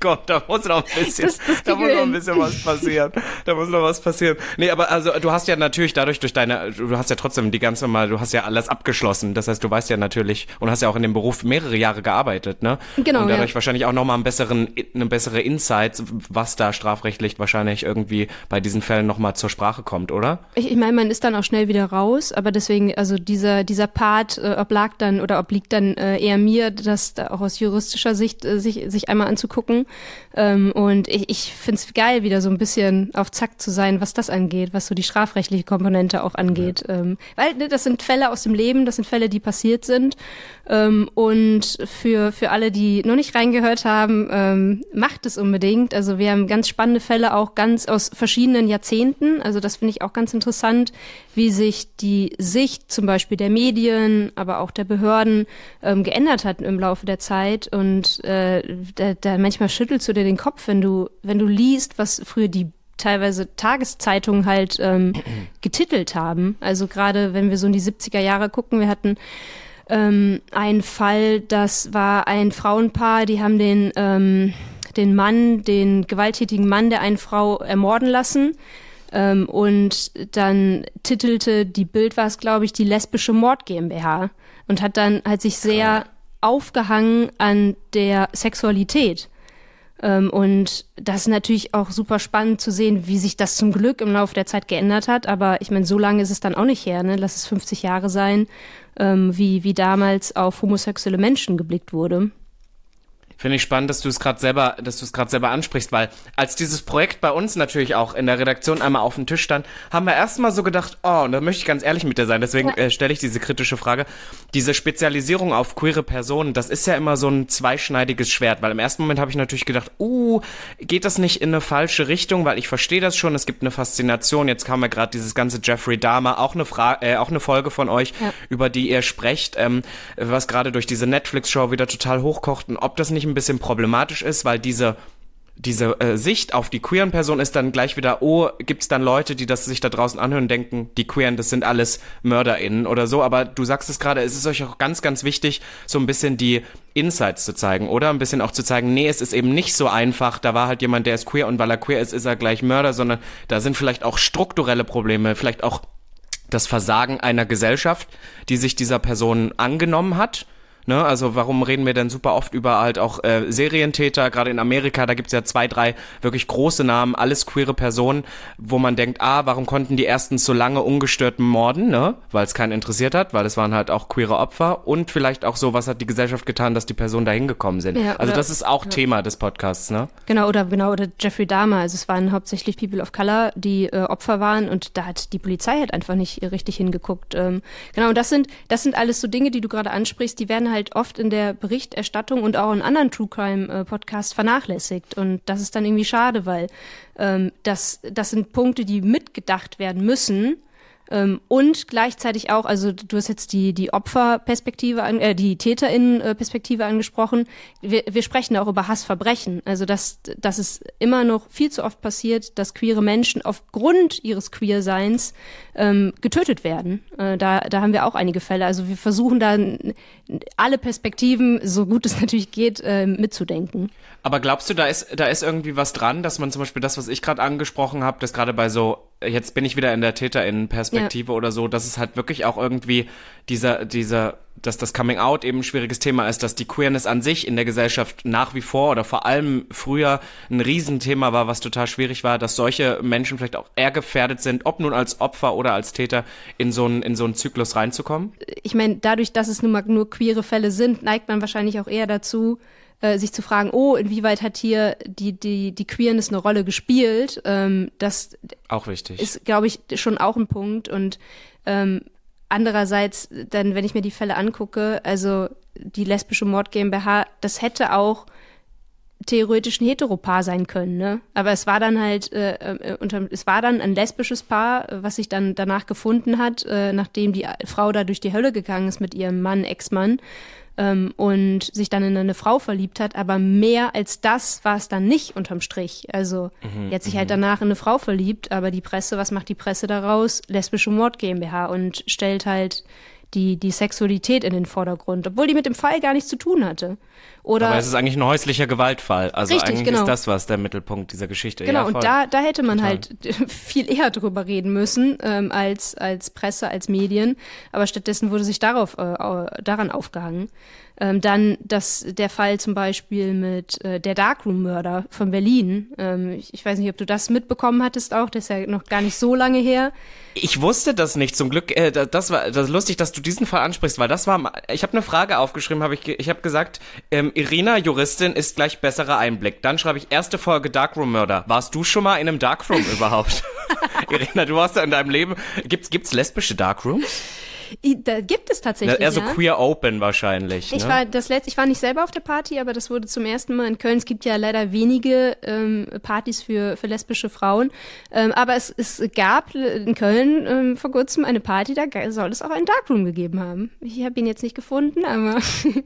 kommt. Da muss noch ein bisschen, das, das da muss noch ein bisschen was passieren. Da muss noch was passieren. Nee, aber also du hast ja natürlich dadurch durch deine, du hast ja trotzdem die ganze Mal, du hast ja alles abgeschlossen. Das heißt, du weißt ja natürlich und hast ja auch in dem Beruf mehrere Jahre gearbeitet, ne? Genau. Und dadurch ja. wahrscheinlich auch nochmal einen besseren, eine bessere Insight, was da strafrechtlich wahrscheinlich irgendwie bei diesen Fällen nochmal zur Sprache kommt, oder? Ich, ich meine, man ist dann auch schnell wieder raus, aber deswegen, also dieser, dieser Part äh, oblag dann oder obliegt dann äh, eher mir, das da auch aus juristischer Sicht äh, sich, sich einmal anzugucken. Ähm, und ich, ich finde es geil, wieder so ein bisschen auf Zack zu sein, was das angeht, was so die strafrechtliche Komponente auch angeht. Ja. Ähm, weil ne, das sind Fälle aus dem Leben, das sind Fälle, die passiert sind. Ähm, und für, für alle, die noch nicht reingehört haben, ähm, macht es unbedingt. Also wir haben ganz spannende Fälle auch ganz aus verschiedenen Jahrzehnten. Also das finde ich auch ganz interessant, wie sich die Sicht zum Beispiel der Medien, aber auch der Behörden ähm, geändert hat im Laufe der Zeit. Und äh, da, da manchmal schüttelst du dir den Kopf, wenn du, wenn du liest, was früher die teilweise Tageszeitungen halt ähm, getitelt haben. Also gerade wenn wir so in die 70er Jahre gucken, wir hatten ähm, einen Fall, das war ein Frauenpaar, die haben den, ähm, den Mann, den gewalttätigen Mann der einen Frau ermorden lassen. Ähm, und dann titelte die Bild war es, glaube ich, die lesbische Mord GmbH und hat dann hat sich sehr aufgehangen an der Sexualität. Ähm, und das ist natürlich auch super spannend zu sehen, wie sich das zum Glück im Laufe der Zeit geändert hat. Aber ich meine, so lange ist es dann auch nicht her, ne? Lass es 50 Jahre sein, ähm, wie, wie damals auf homosexuelle Menschen geblickt wurde. Finde ich spannend, dass du es gerade selber, dass du es gerade selber ansprichst, weil als dieses Projekt bei uns natürlich auch in der Redaktion einmal auf dem Tisch stand, haben wir erstmal so gedacht, oh, und da möchte ich ganz ehrlich mit dir sein, deswegen äh, stelle ich diese kritische Frage. Diese Spezialisierung auf queere Personen, das ist ja immer so ein zweischneidiges Schwert, weil im ersten Moment habe ich natürlich gedacht, uh, geht das nicht in eine falsche Richtung, weil ich verstehe das schon, es gibt eine Faszination. Jetzt kam ja gerade dieses ganze Jeffrey Dahmer, auch eine Frage, äh, auch eine Folge von euch, ja. über die ihr sprecht, ähm, was gerade durch diese Netflix-Show wieder total hochkocht und ob das nicht ein bisschen problematisch ist, weil diese diese äh, Sicht auf die queeren Person ist dann gleich wieder, oh, gibt's dann Leute, die das sich da draußen anhören und denken, die queeren, das sind alles MörderInnen oder so, aber du sagst es gerade, es ist euch auch ganz, ganz wichtig, so ein bisschen die Insights zu zeigen, oder? Ein bisschen auch zu zeigen, nee, es ist eben nicht so einfach, da war halt jemand, der ist queer und weil er queer ist, ist er gleich Mörder, sondern da sind vielleicht auch strukturelle Probleme, vielleicht auch das Versagen einer Gesellschaft, die sich dieser Person angenommen hat Ne? Also warum reden wir denn super oft über halt auch äh, Serientäter, gerade in Amerika, da gibt's ja zwei, drei wirklich große Namen, alles queere Personen, wo man denkt, ah, warum konnten die erstens so lange ungestört morden, ne? Weil es keinen interessiert hat, weil es waren halt auch queere Opfer und vielleicht auch so, was hat die Gesellschaft getan, dass die Personen da hingekommen sind. Ja, also oder- das ist auch Thema des Podcasts, ne? Genau, oder genau, oder Jeffrey Dahmer. Also es waren hauptsächlich People of Color, die äh, Opfer waren und da hat die Polizei halt einfach nicht richtig hingeguckt. Ähm, genau, und das sind, das sind alles so Dinge, die du gerade ansprichst, die werden halt oft in der Berichterstattung und auch in anderen True Crime äh, Podcasts vernachlässigt. Und das ist dann irgendwie schade, weil ähm, das, das sind Punkte, die mitgedacht werden müssen. Ähm, und gleichzeitig auch, also du hast jetzt die, die Opferperspektive, an, äh, die Täterinnenperspektive angesprochen. Wir, wir sprechen auch über Hassverbrechen. Also dass, dass es immer noch viel zu oft passiert, dass queere Menschen aufgrund ihres Queerseins ähm, getötet werden. Äh, da, da haben wir auch einige Fälle. Also wir versuchen da alle Perspektiven, so gut es natürlich geht, äh, mitzudenken. Aber glaubst du, da ist, da ist irgendwie was dran, dass man zum Beispiel das, was ich gerade angesprochen habe, dass gerade bei so, jetzt bin ich wieder in der TäterInnen-Perspektive oder so, dass es halt wirklich auch irgendwie dieser, dieser, dass das Coming Out eben ein schwieriges Thema ist, dass die Queerness an sich in der Gesellschaft nach wie vor oder vor allem früher ein Riesenthema war, was total schwierig war, dass solche Menschen vielleicht auch eher gefährdet sind, ob nun als Opfer oder als Täter, in so einen, in so einen Zyklus reinzukommen? ich meine, dadurch, dass es nun mal nur queere Fälle sind, neigt man wahrscheinlich auch eher dazu, äh, sich zu fragen, oh, inwieweit hat hier die, die, die Queerness eine Rolle gespielt? Ähm, das Auch wichtig. ist, glaube ich, schon auch ein Punkt. Und ähm, andererseits, dann, wenn ich mir die Fälle angucke, also die lesbische Mord GmbH, das hätte auch theoretisch ein Heteropaar sein können, ne? Aber es war dann halt, äh, äh, unter, es war dann ein lesbisches Paar, was sich dann danach gefunden hat, äh, nachdem die Frau da durch die Hölle gegangen ist mit ihrem Mann, Ex-Mann, ähm, und sich dann in eine Frau verliebt hat. Aber mehr als das war es dann nicht unterm Strich. Also, die hat sich halt danach in eine Frau verliebt, aber die Presse, was macht die Presse daraus? Lesbische Mord GmbH und stellt halt die, die Sexualität in den Vordergrund, obwohl die mit dem Fall gar nichts zu tun hatte. Oder Aber es ist eigentlich ein häuslicher Gewaltfall. Also Richtig, eigentlich genau. ist das was der Mittelpunkt dieser Geschichte. Genau, ja, und da, da hätte man Total. halt viel eher drüber reden müssen ähm, als, als Presse, als Medien. Aber stattdessen wurde sich darauf, äh, daran aufgehangen. Ähm, dann das, der Fall zum Beispiel mit äh, der Darkroom-Mörder von Berlin. Ähm, ich, ich weiß nicht, ob du das mitbekommen hattest auch. Das ist ja noch gar nicht so lange her. Ich wusste das nicht. Zum Glück, äh, da- das war das ist lustig, dass du diesen Fall ansprichst, weil das war. Ich habe eine Frage aufgeschrieben, habe ich. Ich habe gesagt, ähm, Irina Juristin ist gleich besserer Einblick. Dann schreibe ich erste Folge Darkroom Mörder. Warst du schon mal in einem Darkroom überhaupt? Irina, du warst da in deinem Leben. Gibt's gibt's lesbische Darkrooms? Da gibt es tatsächlich. Eher so ja. queer open wahrscheinlich. Ich ne? war das letzte, ich war nicht selber auf der Party, aber das wurde zum ersten Mal in Köln. Es gibt ja leider wenige ähm, Partys für, für lesbische Frauen. Ähm, aber es, es gab in Köln ähm, vor kurzem eine Party, da soll es auch einen Darkroom gegeben haben. Ich habe ihn jetzt nicht gefunden, aber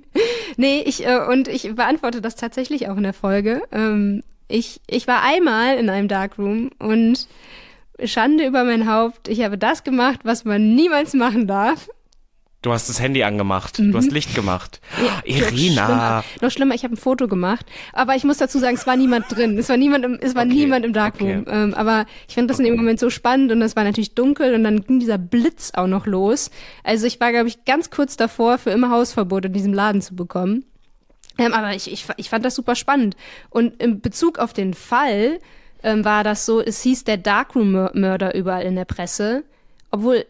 nee, ich äh, und ich beantworte das tatsächlich auch in der Folge. Ähm, ich, ich war einmal in einem Darkroom und Schande über mein Haupt. Ich habe das gemacht, was man niemals machen darf. Du hast das Handy angemacht. Du hast Licht gemacht. Noch Irina. schlimmer, noch schlimmer ich habe ein Foto gemacht. Aber ich muss dazu sagen, es war niemand drin. Es war niemand im, es war Okay, niemand im Darkroom. okay. Ähm, aber ich fand das in dem Moment so spannend und es war natürlich dunkel und dann ging dieser Blitz auch noch los. Also ich war, glaube ich, ganz kurz davor, für immer Hausverbot in diesem Laden zu bekommen. Ähm, aber ich, ich, ich fand das super spannend. Und in Bezug auf den Fall ähm, war das so, es hieß der Darkroom-Mörder überall in der Presse, obwohl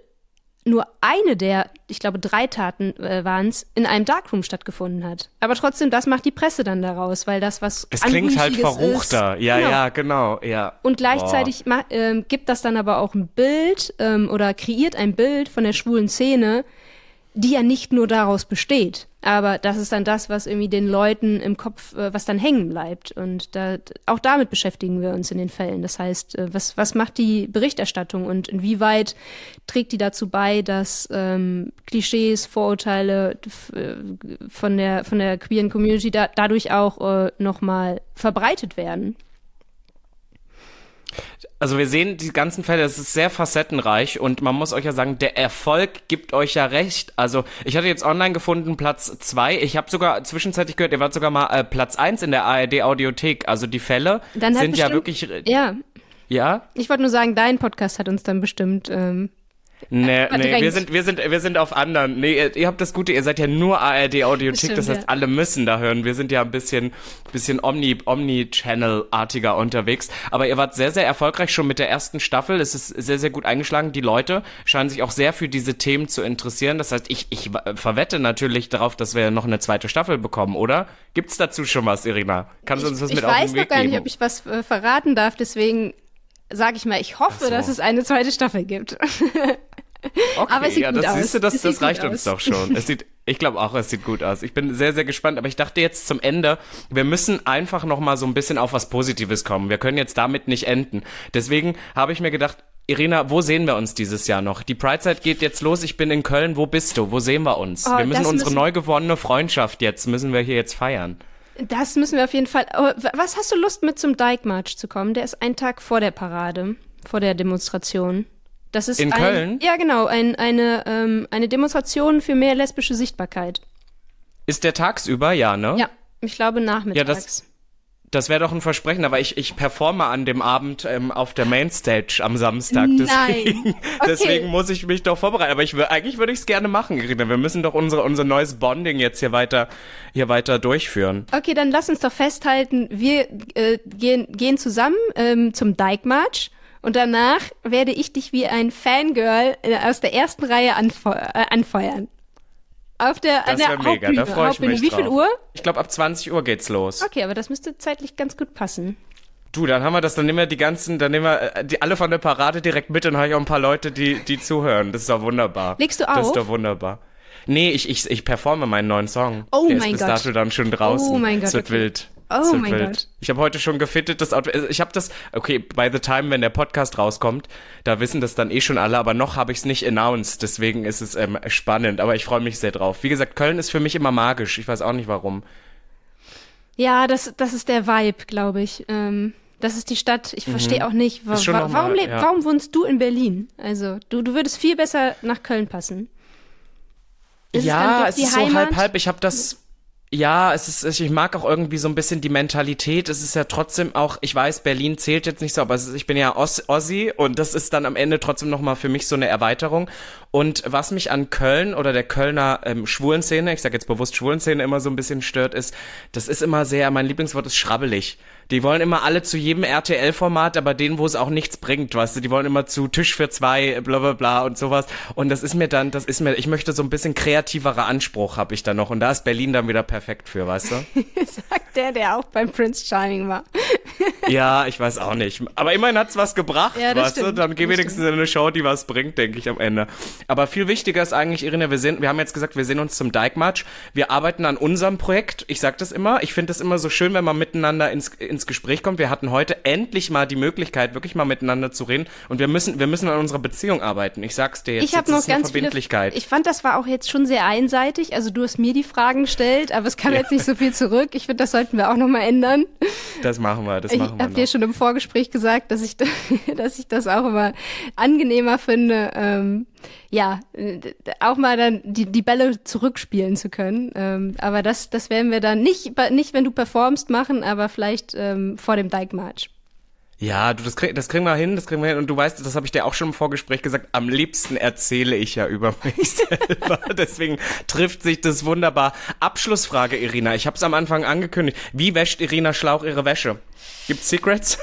nur eine der, ich glaube, drei Taten äh, waren es, in einem Darkroom stattgefunden hat. Aber trotzdem, das macht die Presse dann daraus, weil das was Es klingt halt verruchter. Ist. Ja, Genau. ja, genau. Ja. Und gleichzeitig ma- ähm, gibt das dann aber auch ein Bild ähm, oder kreiert ein Bild von der schwulen Szene, die ja nicht nur daraus besteht. Aber das ist dann das, was irgendwie den Leuten im Kopf, äh, was dann hängen bleibt. Und da, auch damit beschäftigen wir uns in den Fällen. Das heißt, äh, was, was macht die Berichterstattung und inwieweit trägt die dazu bei, dass ähm, Klischees, Vorurteile äh, von der, von der queeren Community da, dadurch auch äh, nochmal verbreitet werden? Also wir sehen die ganzen Fälle, es ist sehr facettenreich und man muss euch ja sagen, der Erfolg gibt euch ja recht. Also ich hatte jetzt online gefunden Platz zwei. Ich habe sogar zwischenzeitlich gehört, ihr wart sogar mal äh, Platz eins in der ARD Audiothek. Also die Fälle sind ja bestimmt- wirklich, Ja, ja. Ich wollte nur sagen, dein Podcast hat uns dann bestimmt. Ähm, Nee, nee, Verdrängt. wir sind, wir sind, wir sind auf anderen. Nee, ihr, ihr habt das Gute, ihr seid ja nur ARD Audiothek, Stimmt, das heißt, ja. alle müssen da hören. Wir sind ja ein bisschen, bisschen Omni, Omni-Channel-artiger unterwegs. Aber ihr wart sehr, sehr erfolgreich schon mit der ersten Staffel. Es ist sehr, sehr gut eingeschlagen. Die Leute scheinen sich auch sehr für diese Themen zu interessieren. Das heißt, ich, ich äh, verwette natürlich darauf, dass wir noch eine zweite Staffel bekommen, oder? Gibt's dazu schon was, Irina? Kannst du uns was ich mit auf weiß den noch Weg gar geben? nicht, ob ich was äh, verraten darf, deswegen sage ich mal, ich hoffe, so. dass es eine zweite Staffel gibt. Okay, Aber es sieht ja, gut das aus. siehst du, das, das reicht uns aus. doch schon. Es sieht, ich glaube auch, es sieht gut aus. Ich bin sehr, sehr gespannt, aber ich dachte jetzt zum Ende, wir müssen einfach noch mal so ein bisschen auf was Positives kommen. Wir können jetzt damit nicht enden. Deswegen habe ich mir gedacht, Irina, wo sehen wir uns dieses Jahr noch? Die Pride-Zeit geht jetzt los. Ich bin in Köln. Wo bist du? Wo sehen wir uns? Oh, wir müssen unsere müssen- neu gewonnene Freundschaft jetzt, müssen wir hier jetzt feiern. Das müssen wir auf jeden Fall. Was hast du Lust mit zum Dyke March zu kommen? Der ist ein Tag vor der Parade, vor der Demonstration. Das ist In ein, Köln? Ja, genau, ein, eine, ähm, eine Demonstration für mehr lesbische Sichtbarkeit. Ist der tagsüber? Ja, ne? Ja, ich glaube nachmittags. das- Das wäre doch ein Versprechen, aber ich, ich performe an dem Abend ähm, auf der Mainstage am Samstag. Deswegen, Nein. Okay. deswegen muss ich mich doch vorbereiten. Aber ich wür, eigentlich würde ich es gerne machen, Irina. Wir müssen doch unsere, unser neues Bonding jetzt hier weiter, hier weiter durchführen. Okay, dann lass uns doch festhalten, wir äh, gehen, gehen zusammen ähm, zum Dyke March und danach werde ich dich wie ein Fangirl äh, aus der ersten Reihe anfeu äh, anfeuern. Auf der, an Das wäre mega, Hauptbühne. da freue ich mich Wie drauf. viel Uhr? Ich glaube, ab 20 Uhr geht's los. Okay, aber das müsste zeitlich ganz gut passen. Du, dann haben wir das, dann nehmen wir die ganzen, dann nehmen wir äh, die alle von der Parade direkt mit und habe ich auch ein paar Leute, die, die zuhören. Das ist doch wunderbar. Legst du Das auf? ist doch wunderbar. Nee, ich, ich, ich performe meinen neuen Song. Oh Der mein ist bis Gott. dato dann schon draußen. Oh mein Gott, Es wird okay. wild. Oh es mein wild. Gott. Ich habe heute schon gefittet, das Outfit. also Ich habe das, okay, by the time, wenn der Podcast rauskommt, da wissen das dann eh schon alle, aber noch habe ich es nicht announced, deswegen ist es ähm, spannend, aber ich freue mich sehr drauf. Wie gesagt, Köln ist für mich immer magisch, ich weiß auch nicht warum. Ja, das, das ist der Vibe, glaube ich. Ähm, das ist die Stadt. Ich verstehe auch nicht, wa Mhm. Wa mal, warum, leb- ja. warum wohnst du in Berlin? Also, du, du würdest viel besser nach Köln passen. Ist ja, es die ist so Heimat? halb halb. Ich habe das. Ja, es ist, ich mag auch irgendwie so ein bisschen die Mentalität. Es ist ja trotzdem auch, ich weiß, Berlin zählt jetzt nicht so, aber ist, ich bin ja Oss, Ossi und das ist dann am Ende trotzdem nochmal für mich so eine Erweiterung. Und was mich an Köln oder der Kölner ähm, Schwulenszene, ich sage jetzt bewusst Schwulenszene, immer so ein bisschen stört, ist, das ist immer sehr, mein Lieblingswort ist schrabbelig. Die wollen immer alle zu jedem RTL-Format, aber denen, wo es auch nichts bringt, weißt du, die wollen immer zu Tisch für zwei, bla bla bla und sowas. Und das ist mir dann, das ist mir, ich möchte so ein bisschen kreativerer Anspruch habe ich da noch. Und da ist Berlin dann wieder perfekt für, weißt du? Sagt der, der auch beim Prince Charming war. ja, ich weiß auch nicht. Aber immerhin hat's was gebracht, Ja, das weißt du? stimmt. Dann geh Das wenigstens in eine Show, die was bringt, denke ich am Ende. Aber viel wichtiger ist eigentlich, Irina, wir sehen, wir haben jetzt gesagt, wir sehen uns zum Dyke March. Wir arbeiten an unserem Projekt. Ich sag das immer. Ich finde es immer so schön, wenn man miteinander ins, ins Gespräch kommt. Wir hatten heute endlich mal die Möglichkeit, wirklich mal miteinander zu reden. Und wir müssen, wir müssen an unserer Beziehung arbeiten. Ich sag's dir jetzt. Ich habe noch ganz viele. Verbindlichkeit. Ich fand, das war auch jetzt schon sehr einseitig. Also du hast mir die Fragen gestellt, aber es kam jetzt nicht so viel zurück. Ich finde, das sollten wir auch noch mal ändern. das machen wir, das Ich machen wir habe dir schon im Vorgespräch gesagt, dass ich, dass ich das auch immer angenehmer finde, ähm, ja, auch mal dann die, die Bälle zurückspielen zu können. Ähm, aber das, das werden wir dann nicht, nicht, wenn du performst, machen, aber vielleicht ähm, vor dem Dyke March. Ja, du, das, krieg, das kriegen wir hin, das kriegen wir hin. Und du weißt, das habe ich dir auch schon im Vorgespräch gesagt, am liebsten erzähle ich ja über mich selber. Deswegen trifft sich das wunderbar. Abschlussfrage, Irina. Ich habe es am Anfang angekündigt. Wie wäscht Irina Schlauch ihre Wäsche? Gibt's Secrets?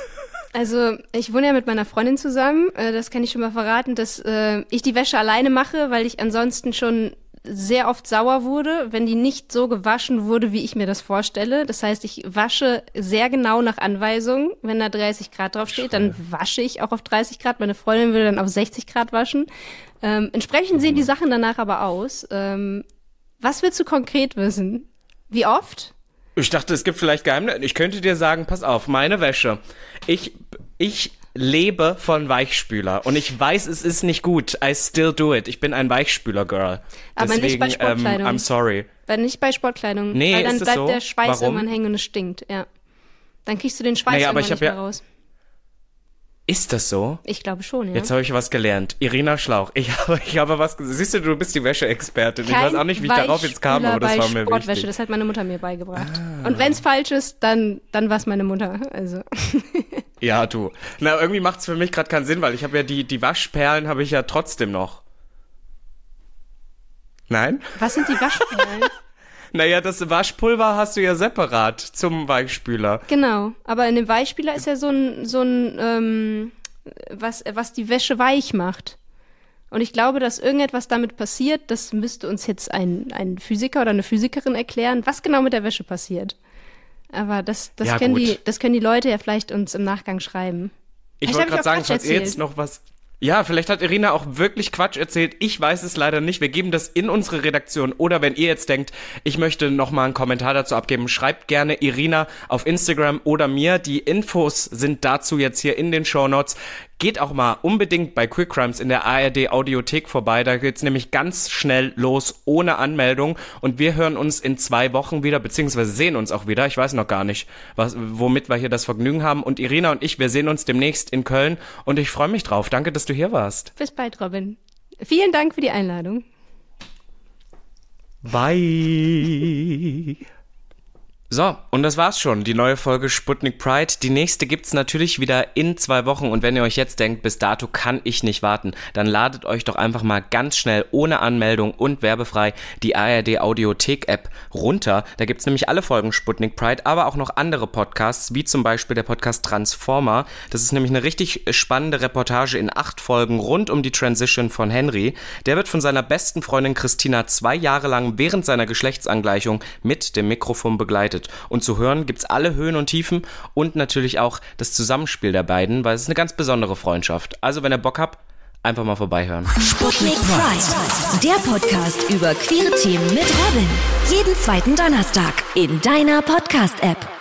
Also ich wohne ja mit meiner Freundin zusammen. Äh, das kann ich schon mal verraten, dass äh, ich die Wäsche alleine mache, weil ich ansonsten schon sehr oft sauer wurde, wenn die nicht so gewaschen wurde, wie ich mir das vorstelle. Das heißt, ich wasche sehr genau nach Anweisung. Wenn da 30 Grad drauf steht, dann wasche ich auch auf 30 Grad. Meine Freundin würde dann auf 60 Grad waschen. Ähm, entsprechend sehen die Sachen danach aber aus. Ähm, was willst du konkret wissen? Wie oft? Ich dachte, es gibt vielleicht Geheimnisse. Ich könnte dir sagen, pass auf, meine Wäsche. Ich, ich lebe von Weichspüler und ich weiß, es ist nicht gut. I still do it. Ich bin ein Weichspüler-Girl. Aber nicht Deswegen, bei Sportkleidung. Ähm, I'm sorry. Weil nicht bei Sportkleidung. Nee, weil dann ist bleibt so? der Schweiß Warum? irgendwann hängen und es stinkt, ja. Dann kriegst du den Schweiß Naja, irgendwann ich nicht mehr ja- raus. Ist das so? Ich glaube schon, ja. Jetzt habe ich was gelernt. Irina Schlauch. Ich habe, ich habe was. Siehst du, du bist die Wäscheexpertin. Ich weiß auch nicht, wie ich darauf jetzt kam, aber das war mir Sportwäsche, wichtig. das hat meine Mutter mir beigebracht. Ah. Und wenn es falsch ist, dann, dann war es meine Mutter. Also. Ja, du. Na, irgendwie macht's für mich gerade keinen Sinn, weil ich habe ja die, die Waschperlen habe ich ja trotzdem noch. Nein? Was sind die Waschperlen? Naja, das Waschpulver hast du ja separat zum Weichspüler. genau, aber in dem Weichspüler ist ja so ein, so ein ähm, was, was die Wäsche weich macht. Und ich glaube, dass irgendetwas damit passiert, das müsste uns jetzt ein, ein Physiker oder eine Physikerin erklären, was genau mit der Wäsche passiert. Aber das, das, Ja, können, gut. die, das können die Leute ja vielleicht uns im Nachgang schreiben. Ich wollte gerade sagen, falls ihr jetzt noch was. Ja, vielleicht hat Irina auch wirklich Quatsch erzählt. Ich weiß es leider nicht. Wir geben das in unsere Redaktion. Oder wenn ihr jetzt denkt, ich möchte noch mal einen Kommentar dazu abgeben, schreibt gerne Irina auf Instagram oder mir. Die Infos sind dazu jetzt hier in den Shownotes. Geht auch mal unbedingt bei Quick Crimes in der ARD Audiothek vorbei. Da geht's nämlich ganz schnell los, ohne Anmeldung. Und wir hören uns in zwei Wochen wieder, beziehungsweise sehen uns auch wieder. Ich weiß noch gar nicht, was, womit wir hier das Vergnügen haben. Und Irina und ich, wir sehen uns demnächst in Köln. Und ich freue mich drauf. Danke, dass du hier warst. Bis bald, Robin. Vielen Dank für die Einladung. Bye. So, und das war's schon, die neue Folge Sputnik Pride. Die nächste gibt's natürlich wieder in zwei Wochen und wenn ihr euch jetzt denkt, bis dato kann ich nicht warten, dann ladet euch doch einfach mal ganz schnell ohne Anmeldung und werbefrei die ARD Audiothek App runter. Da gibt's nämlich alle Folgen Sputnik Pride, aber auch noch andere Podcasts, wie zum Beispiel der Podcast Transformer. Das ist nämlich eine richtig spannende Reportage in acht Folgen rund um die Transition von Henry. Der wird von seiner besten Freundin Christina zwei Jahre lang während seiner Geschlechtsangleichung mit dem Mikrofon begleitet. Und zu hören gibt's alle Höhen und Tiefen und natürlich auch das Zusammenspiel der beiden, weil es ist eine ganz besondere Freundschaft. Also wenn ihr Bock habt, einfach mal vorbeihören. Sputnik Pride, der Podcast über queere Themen mit Robin. Jeden zweiten Donnerstag in deiner Podcast-App.